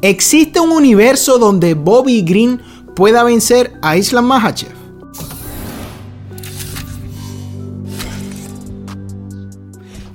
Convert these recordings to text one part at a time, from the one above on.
¿Existe un universo donde Bobby Green pueda vencer a Islam Mahachev?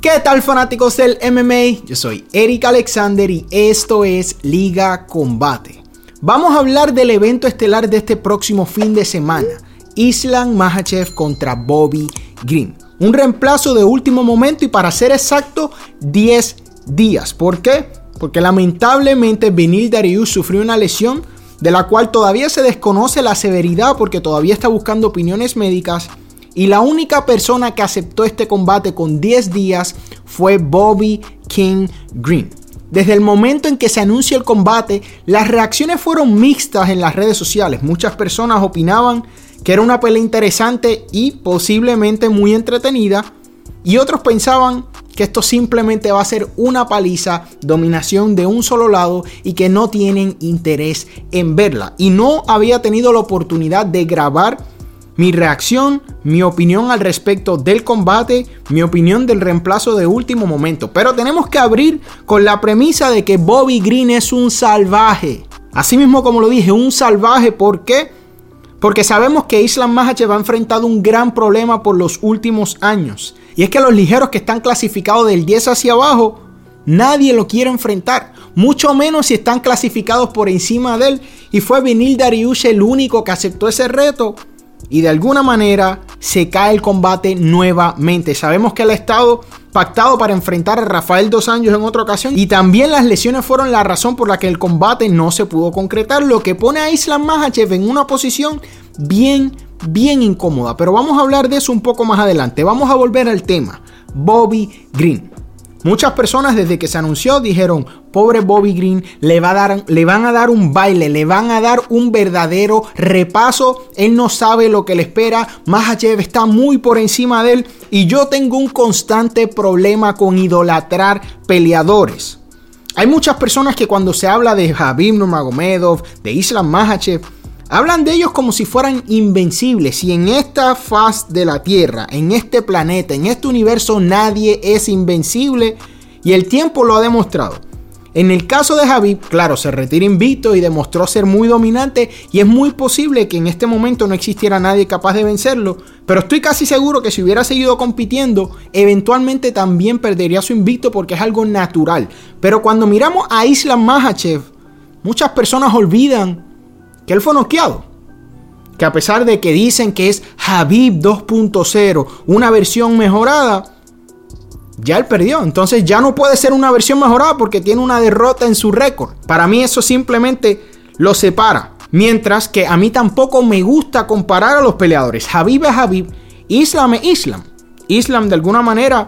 ¿Qué tal fanáticos del MMA? Yo soy Eric Alexander y esto es Liga Combate. Vamos a hablar del evento estelar de este próximo fin de semana. Islam Mahachev contra Bobby Green. Un reemplazo de último momento y para ser exacto 10 días. ¿Por qué? Porque lamentablemente Benil Darius sufrió una lesión de la cual todavía se desconoce la severidad porque todavía está buscando opiniones médicas. Y la única persona que aceptó este combate con 10 días fue Bobby King Green. Desde el momento en que se anuncia el combate, las reacciones fueron mixtas en las redes sociales. Muchas personas opinaban que era una pelea interesante y posiblemente muy entretenida. Y otros pensaban que esto simplemente va a ser una paliza, dominación de un solo lado y que no tienen interés en verla. Y no había tenido la oportunidad de grabar mi reacción, mi opinión al respecto del combate, mi opinión del reemplazo de último momento. Pero tenemos que abrir con la premisa de que Bobby Green es un salvaje. Así mismo como lo dije, un salvaje. ¿Por qué? Porque sabemos que Islam Makhachev ha enfrentado un gran problema por los últimos años. Y es que los ligeros que están clasificados del 10 hacia abajo, nadie lo quiere enfrentar. Mucho menos si están clasificados por encima de él. Y fue Vinil Dariush el único que aceptó ese reto. Y de alguna manera se cae el combate nuevamente. Sabemos que ha estado pactado para enfrentar a Rafael Dos Años en otra ocasión. Y también las lesiones fueron la razón por la que el combate no se pudo concretar. Lo que pone a Islam Makhachev en una posición bien, bien incómoda. Pero vamos a hablar de eso un poco más adelante. Vamos a volver al tema. Bobby Green. Muchas personas desde que se anunció dijeron, pobre Bobby Green, le, va dar, le van a dar un baile, le van a dar un verdadero repaso. Él no sabe lo que le espera. Mahachev está muy por encima de él. Y yo tengo un constante problema con idolatrar peleadores. Hay muchas personas que cuando se habla de Habib Nurmagomedov, de Islam Mahachev, Hablan de ellos como si fueran invencibles y en esta faz de la Tierra, en este planeta, en este universo nadie es invencible y el tiempo lo ha demostrado. En el caso de Javi, claro, se retira invicto y demostró ser muy dominante y es muy posible que en este momento no existiera nadie capaz de vencerlo, pero estoy casi seguro que si hubiera seguido compitiendo, eventualmente también perdería su invicto porque es algo natural. Pero cuando miramos a Islam Mahachev, muchas personas olvidan que él fue noqueado. Que a pesar de que dicen que es Habib 2.0, una versión mejorada, ya él perdió. Entonces ya no puede ser una versión mejorada porque tiene una derrota en su récord. Para mí eso simplemente lo separa. Mientras que a mí tampoco me gusta comparar a los peleadores. Habib es Habib, Islam es Islam. Islam de alguna manera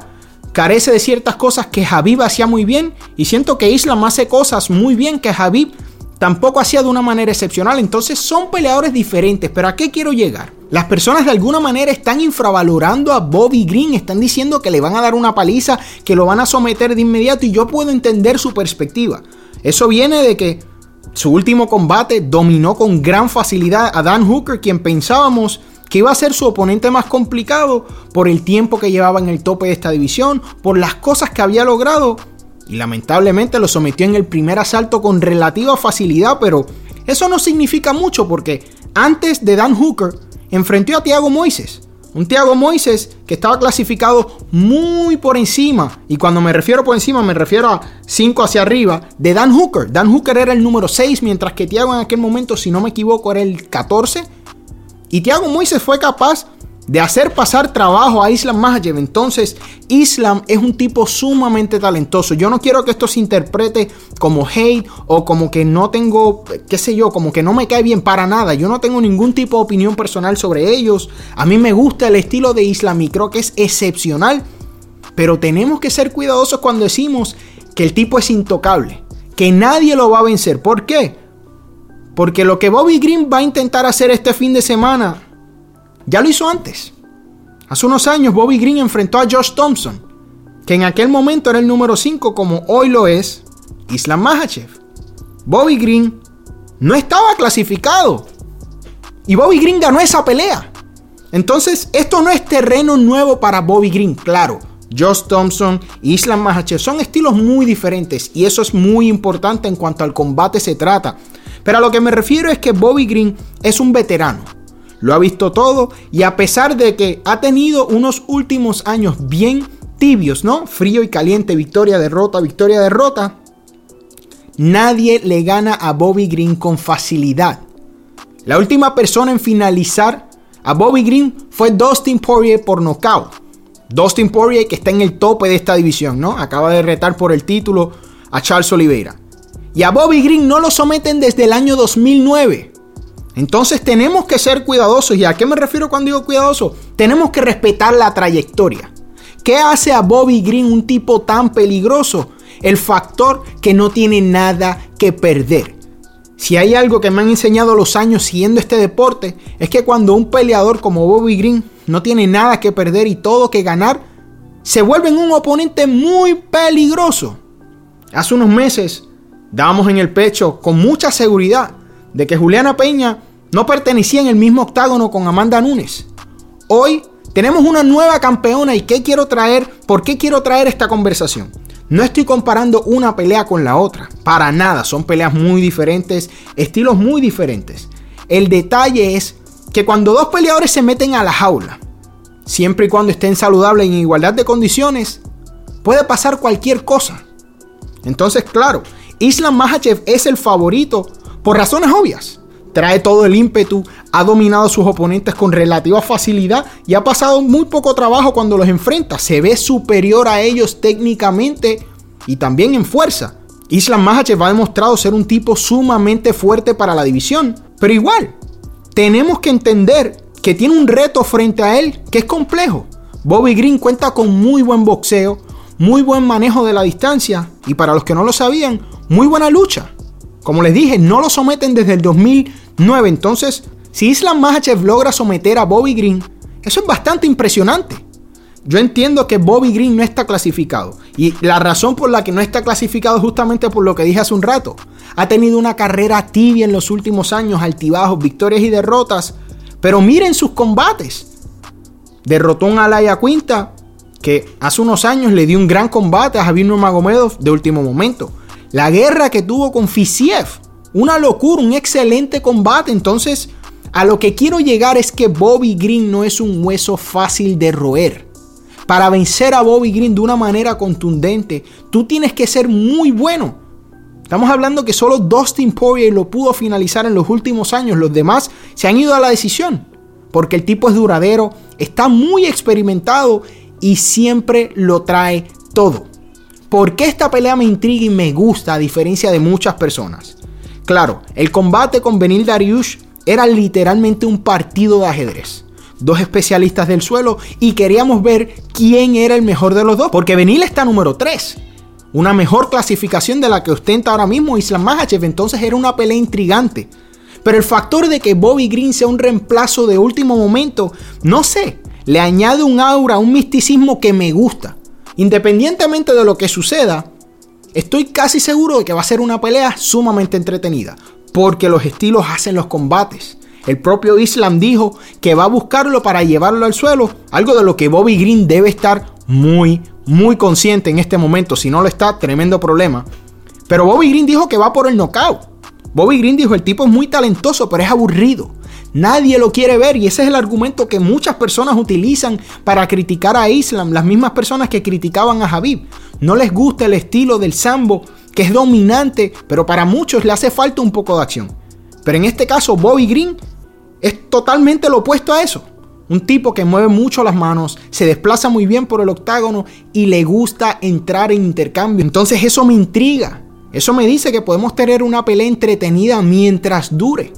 carece de ciertas cosas que Habib hacía muy bien y siento que Islam hace cosas muy bien que Habib tampoco hacía de una manera excepcional. Entonces son peleadores diferentes. Pero ¿a qué quiero llegar? Las personas de alguna manera están infravalorando a Bobby Green, están diciendo que le van a dar una paliza, que lo van a someter de inmediato y yo puedo entender su perspectiva. Eso viene de que su último combate dominó con gran facilidad a Dan Hooker, quien pensábamos que iba a ser su oponente más complicado por el tiempo que llevaba en el tope de esta división, por las cosas que había logrado y lamentablemente lo sometió en el primer asalto con relativa facilidad, pero eso no significa mucho porque antes de Dan Hooker enfrentó a Thiago Moises. Un Thiago Moises que estaba clasificado muy por encima, y cuando me refiero por encima me refiero a 5 hacia arriba, de Dan Hooker. Dan Hooker era el número 6, mientras que Thiago en aquel momento, si no me equivoco, era el 14. Y Thiago Moises fue capaz de hacer pasar trabajo a Islam Makhachev. Entonces, Islam es un tipo sumamente talentoso. Yo no quiero que esto se interprete como hate o como que no tengo, qué sé yo, como que no me cae bien para nada. Yo no tengo ningún tipo de opinión personal sobre ellos. A mí me gusta el estilo de Islam y creo que es excepcional. Pero tenemos que ser cuidadosos cuando decimos que el tipo es intocable, que nadie lo va a vencer. ¿Por qué? Porque lo que Bobby Green va a intentar hacer este fin de semana ya lo hizo antes. Hace unos años Bobby Green enfrentó a Josh Thompson, que en aquel momento era el número 5 como hoy lo es Islam Mahachev. Bobby Green no estaba clasificado. Y Bobby Green ganó esa pelea. Entonces, esto no es terreno nuevo para Bobby Green, claro. Josh Thompson, Islam Mahachev son estilos muy diferentes y eso es muy importante en cuanto al combate se trata. Pero a lo que me refiero es que Bobby Green es un veterano. Lo ha visto todo y a pesar de que ha tenido unos últimos años bien tibios, ¿no? Frío y caliente, victoria, derrota, victoria, derrota. Nadie le gana a Bobby Green con facilidad. La última persona en finalizar a Bobby Green fue Dustin Poirier por nocaut. Dustin Poirier que está en el tope de esta división, ¿no? Acaba de retar por el título a Charles Oliveira. Y a Bobby Green no lo someten desde el año 2009. Entonces tenemos que ser cuidadosos. ¿Y a qué me refiero cuando digo cuidadoso? Tenemos que respetar la trayectoria. ¿Qué hace a Bobby Green un tipo tan peligroso? El factor que no tiene nada que perder. Si hay algo que me han enseñado los años siguiendo este deporte, es que cuando un peleador como Bobby Green no tiene nada que perder y todo que ganar, se vuelve un oponente muy peligroso. Hace unos meses dábamos en el pecho con mucha seguridad de que Juliana Peña no pertenecía en el mismo octágono con Amanda Nunes. Hoy tenemos una nueva campeona y ¿qué quiero traer? ¿Por qué quiero traer esta conversación? No estoy comparando una pelea con la otra, para nada, son peleas muy diferentes, estilos muy diferentes. El detalle es que cuando dos peleadores se meten a la jaula, siempre y cuando estén saludables en igualdad de condiciones, puede pasar cualquier cosa. Entonces, claro, Islam Mahachev es el favorito por razones obvias. Trae todo el ímpetu, ha dominado a sus oponentes con relativa facilidad y ha pasado muy poco trabajo cuando los enfrenta. Se ve superior a ellos técnicamente y también en fuerza. Islam Mahachev ha demostrado ser un tipo sumamente fuerte para la división. Pero igual, tenemos que entender que tiene un reto frente a él que es complejo. Bobby Green cuenta con muy buen boxeo, muy buen manejo de la distancia y para los que no lo sabían, muy buena lucha. Como les dije, no lo someten desde el 2009. Entonces, si Islam Makhachev logra someter a Bobby Green, eso es bastante impresionante. Yo entiendo que Bobby Green no está clasificado. Y la razón por la que no está clasificado es justamente por lo que dije hace un rato. Ha tenido una carrera tibia en los últimos años, altibajos, victorias y derrotas. Pero miren sus combates. Derrotó a Alaya Quinta, que hace unos años le dio un gran combate a Javier Nurmagomedov de último momento. La guerra que tuvo con Fisiev. Una locura, un excelente combate. Entonces, a lo que quiero llegar es que Bobby Green no es un hueso fácil de roer. Para vencer a Bobby Green de una manera contundente, tú tienes que ser muy bueno. Estamos hablando que solo Dustin Poirier lo pudo finalizar en los últimos años. Los demás se han ido a la decisión. Porque el tipo es duradero, está muy experimentado y siempre lo trae todo. ¿Por qué esta pelea me intriga y me gusta a diferencia de muchas personas? Claro, el combate con Benil Dariush era literalmente un partido de ajedrez. Dos especialistas del suelo y queríamos ver quién era el mejor de los dos, porque Benil está número 3. Una mejor clasificación de la que ostenta ahora mismo Islam Makhachev, entonces era una pelea intrigante. Pero el factor de que Bobby Green sea un reemplazo de último momento, no sé, le añade un aura, un misticismo que me gusta. Independientemente de lo que suceda, estoy casi seguro de que va a ser una pelea sumamente entretenida, porque los estilos hacen los combates. El propio Islam dijo que va a buscarlo para llevarlo al suelo, algo de lo que Bobby Green debe estar muy, muy consciente en este momento. Si no lo está, tremendo problema. Pero Bobby Green dijo que va por el knockout. Bobby Green dijo, el tipo es muy talentoso, pero es aburrido. Nadie lo quiere ver y ese es el argumento que muchas personas utilizan para criticar a Islam, las mismas personas que criticaban a Habib. No les gusta el estilo del sambo, que es dominante, pero para muchos le hace falta un poco de acción. Pero en este caso Bobby Green es totalmente lo opuesto a eso. Un tipo que mueve mucho las manos, se desplaza muy bien por el octágono y le gusta entrar en intercambio. Entonces eso me intriga. Eso me dice que podemos tener una pelea entretenida mientras dure.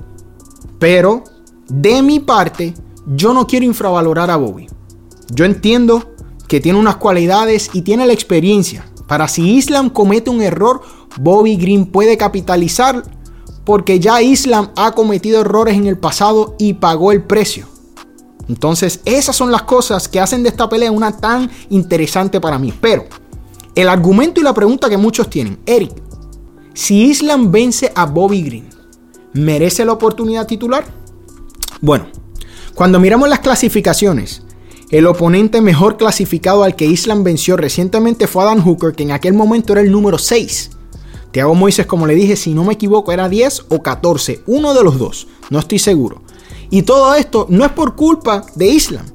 Pero de mi parte, yo no quiero infravalorar a Bobby. Yo entiendo que tiene unas cualidades y tiene la experiencia. Para si Islam comete un error, Bobby Green puede capitalizar porque ya Islam ha cometido errores en el pasado y pagó el precio. Entonces, esas son las cosas que hacen de esta pelea una tan interesante para mí. Pero, el argumento y la pregunta que muchos tienen, Eric, si Islam vence a Bobby Green, ¿merece la oportunidad titular? Bueno, cuando miramos las clasificaciones, El oponente mejor clasificado al que Islam venció recientemente fue Dan Hooker, que en aquel momento era el número 6. Thiago Moises, como le dije, si no me equivoco, era 10 o 14, uno de los dos, no estoy seguro. Y todo esto no es por culpa de Islam.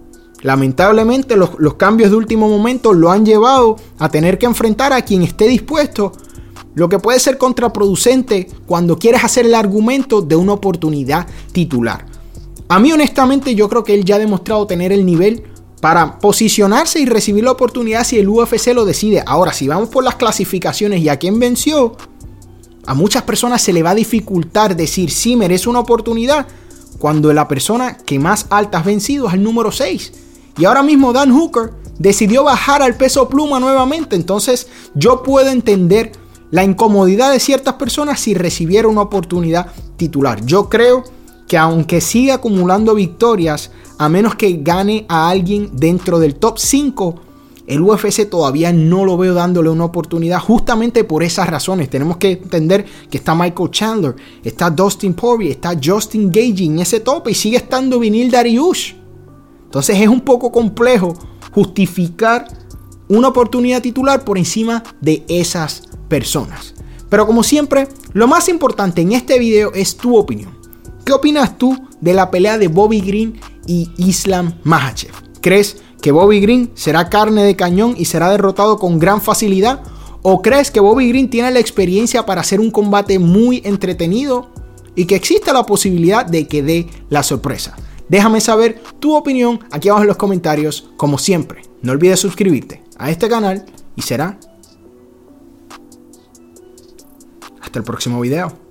Lamentablemente los, los, cambios de último momento lo han llevado a tener que enfrentar a quien esté dispuesto, lo que puede ser contraproducente cuando quieres hacer el argumento de una oportunidad titular. A mí honestamente yo creo que él ya ha demostrado tener el nivel para posicionarse y recibir la oportunidad si el UFC lo decide. Ahora, si vamos por las clasificaciones y a quién venció, a muchas personas se le va a dificultar decir si merece una oportunidad cuando la persona que más alta has vencido es el número 6. Y ahora mismo Dan Hooker decidió bajar al peso pluma nuevamente. Entonces yo puedo entender la incomodidad de ciertas personas si recibiera una oportunidad titular. Yo creo que aunque siga acumulando victorias, a menos que gane a alguien dentro del top 5, el UFC todavía no lo veo dándole una oportunidad justamente por esas razones. Tenemos que entender que está Michael Chandler, está Dustin Poirier, está Justin Gage en ese tope y sigue estando Vinil Dariush. Entonces es un poco complejo justificar una oportunidad titular por encima de esas personas. Pero como siempre, lo más importante en este video es tu opinión. ¿Qué opinas tú de la pelea de Bobby Green y Islam Makhachev? ¿Crees que Bobby Green será carne de cañón y será derrotado con gran facilidad? ¿O crees que Bobby Green tiene la experiencia para hacer un combate muy entretenido y que existe la posibilidad de que dé la sorpresa? Déjame saber tu opinión aquí abajo en los comentarios, como siempre. No olvides suscribirte a este canal y será hasta el próximo video.